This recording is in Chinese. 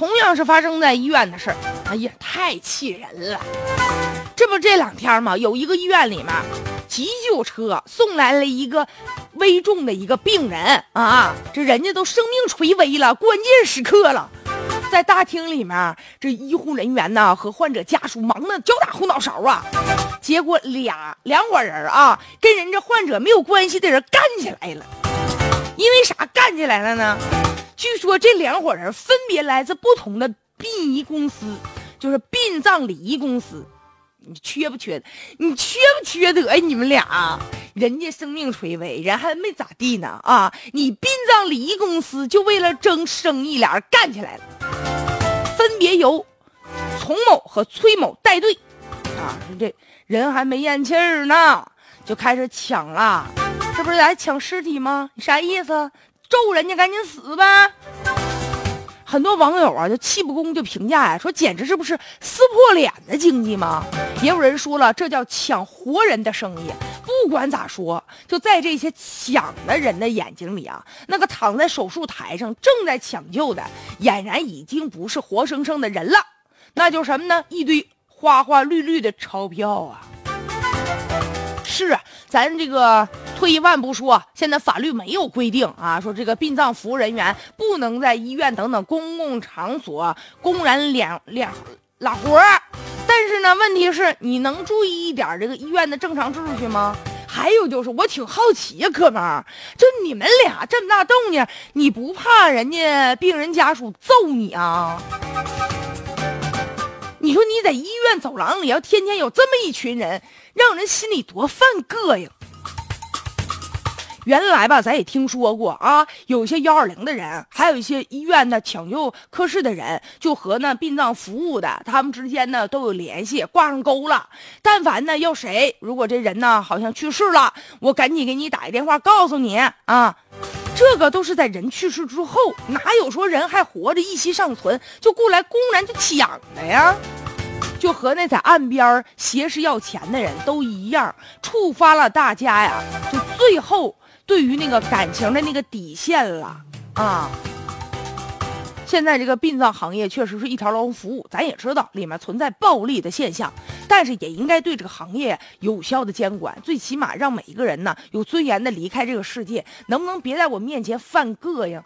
同样是发生在医院的事儿，哎呀，太气人了！这不这两天嘛，有一个医院里面，急救车送来了一个危重的一个病人啊，这人家都生命垂危了，关键时刻了。在大厅里面，这医护人员呢和患者家属忙得脚打后脑勺啊。结果俩两伙人啊，跟人家患者没有关系的人干起来了。因为啥干起来了呢？据说这两伙人分别来自不同的殡仪公司，就是殡葬礼仪公司。你缺不缺？你缺不缺德呀？你们俩，人家生命垂危，人还没咋地呢啊！你殡葬礼仪公司就为了争生意，俩人干起来了。分别由丛某和崔某带队，啊，这人还没咽气儿呢，就开始抢了。这不是来抢尸体吗？你啥意思？咒人家赶紧死呗！很多网友啊，就气不公就评价呀，说简直是不是撕破脸的经济吗？也有人说了，这叫抢活人的生意。不管咋说，就在这些抢的人的眼睛里啊，那个躺在手术台上正在抢救的，俨然已经不是活生生的人了，那就什么呢？一堆花花绿绿的钞票啊！是啊，咱这个。退一万步说，现在法律没有规定啊，说这个殡葬服务人员不能在医院等等公共场所公然两两拉活儿。但是呢，问题是你能注意一点这个医院的正常秩序吗？还有就是，我挺好奇呀，哥们儿，就你们俩这么大动静，你不怕人家病人家属揍你啊？你说你在医院走廊里要天天有这么一群人，让人心里多犯膈应。原来吧，咱也听说过啊，有些幺二零的人，还有一些医院的抢救科室的人，就和那殡葬服务的他们之间呢都有联系，挂上钩了。但凡呢要谁，如果这人呢好像去世了，我赶紧给你打一电话告诉你啊。这个都是在人去世之后，哪有说人还活着一息尚存就过来公然就抢的呀？就和那在岸边挟持要钱的人都一样，触发了大家呀，就最后。对于那个感情的那个底线了啊！现在这个殡葬行业确实是一条龙服务，咱也知道里面存在暴利的现象，但是也应该对这个行业有效的监管，最起码让每一个人呢有尊严的离开这个世界。能不能别在我面前犯膈应？